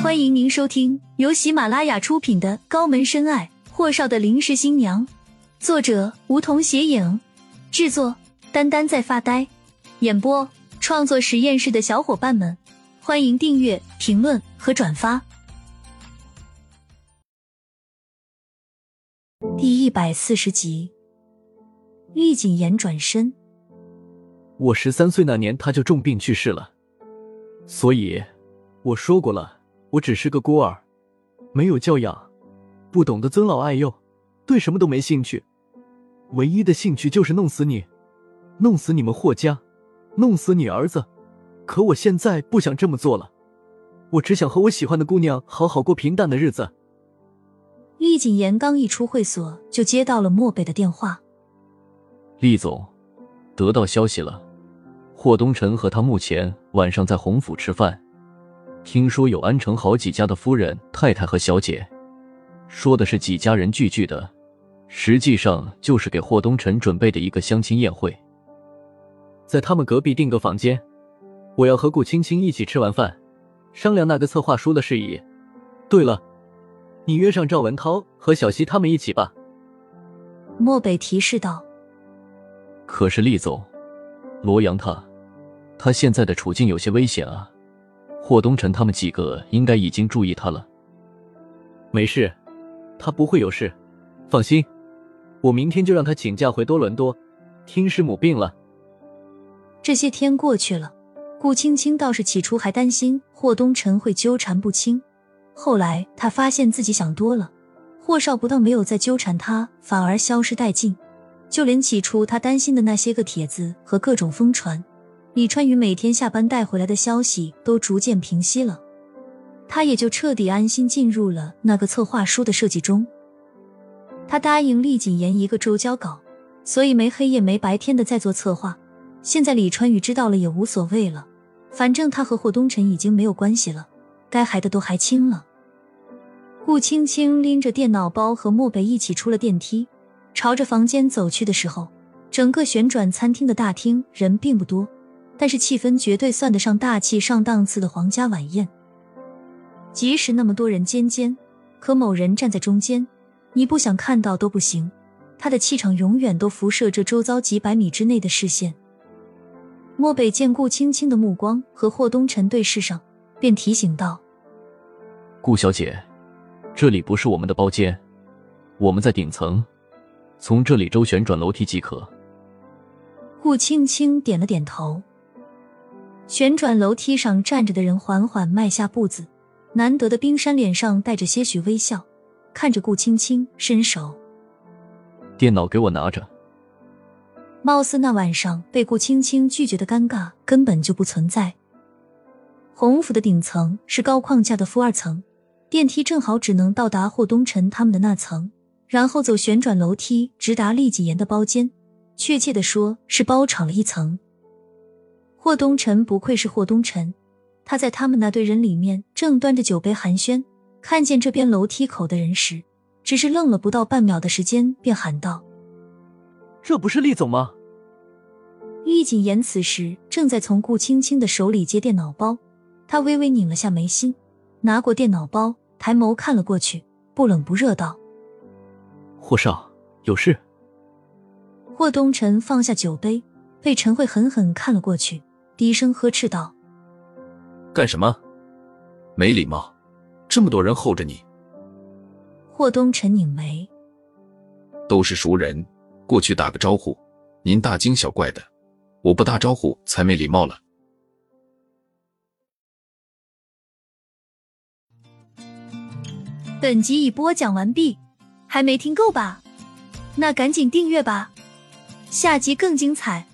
欢迎您收听由喜马拉雅出品的《高门深爱：霍少的临时新娘》，作者梧桐斜影，制作丹丹在发呆，演播创作实验室的小伙伴们，欢迎订阅、评论和转发。第一百四十集，厉谨言转身。我十三岁那年他就重病去世了，所以我说过了。我只是个孤儿，没有教养，不懂得尊老爱幼，对什么都没兴趣，唯一的兴趣就是弄死你，弄死你们霍家，弄死你儿子。可我现在不想这么做了，我只想和我喜欢的姑娘好好过平淡的日子。厉谨言刚一出会所，就接到了漠北的电话。厉总，得到消息了，霍东辰和他目前晚上在洪府吃饭。听说有安城好几家的夫人、太太和小姐，说的是几家人聚聚的，实际上就是给霍东辰准备的一个相亲宴会。在他们隔壁订个房间，我要和顾青青一起吃完饭，商量那个策划书的事宜。对了，你约上赵文涛和小西他们一起吧。漠北提示道。可是厉总，罗阳他，他现在的处境有些危险啊。霍东辰他们几个应该已经注意他了。没事，他不会有事，放心。我明天就让他请假回多伦多，听师母病了。这些天过去了，顾青青倒是起初还担心霍东辰会纠缠不清，后来他发现自己想多了，霍少不但没有再纠缠他，反而消失殆尽，就连起初他担心的那些个帖子和各种疯传。李川宇每天下班带回来的消息都逐渐平息了，他也就彻底安心进入了那个策划书的设计中。他答应厉谨言一个周交稿，所以没黑夜没白天的在做策划。现在李川宇知道了也无所谓了，反正他和霍东辰已经没有关系了，该还的都还清了。顾青青拎着电脑包和漠北一起出了电梯，朝着房间走去的时候，整个旋转餐厅的大厅人并不多。但是气氛绝对算得上大气上档次的皇家晚宴。即使那么多人尖尖，可某人站在中间，你不想看到都不行。他的气场永远都辐射着周遭几百米之内的视线。漠北见顾青青的目光和霍东辰对视上，便提醒道：“顾小姐，这里不是我们的包间，我们在顶层，从这里周旋转楼梯即可。”顾青青点了点头。旋转楼梯上站着的人缓缓迈下步子，难得的冰山脸上带着些许微笑，看着顾青青伸手：“电脑给我拿着。”貌似那晚上被顾青青拒绝的尴尬根本就不存在。洪府的顶层是高框架的负二层，电梯正好只能到达霍东辰他们的那层，然后走旋转楼梯直达厉谨言的包间，确切的说是包场了一层。霍东辰不愧是霍东辰，他在他们那堆人里面正端着酒杯寒暄，看见这边楼梯口的人时，只是愣了不到半秒的时间，便喊道：“这不是厉总吗？”厉谨言此时正在从顾青青的手里接电脑包，他微微拧了下眉心，拿过电脑包，抬眸看了过去，不冷不热道：“霍少，有事。”霍东辰放下酒杯，被陈慧狠狠看了过去。低声呵斥道：“干什么？没礼貌！这么多人候着你。”霍东辰拧眉：“都是熟人，过去打个招呼，您大惊小怪的，我不打招呼才没礼貌了。”本集已播讲完毕，还没听够吧？那赶紧订阅吧，下集更精彩。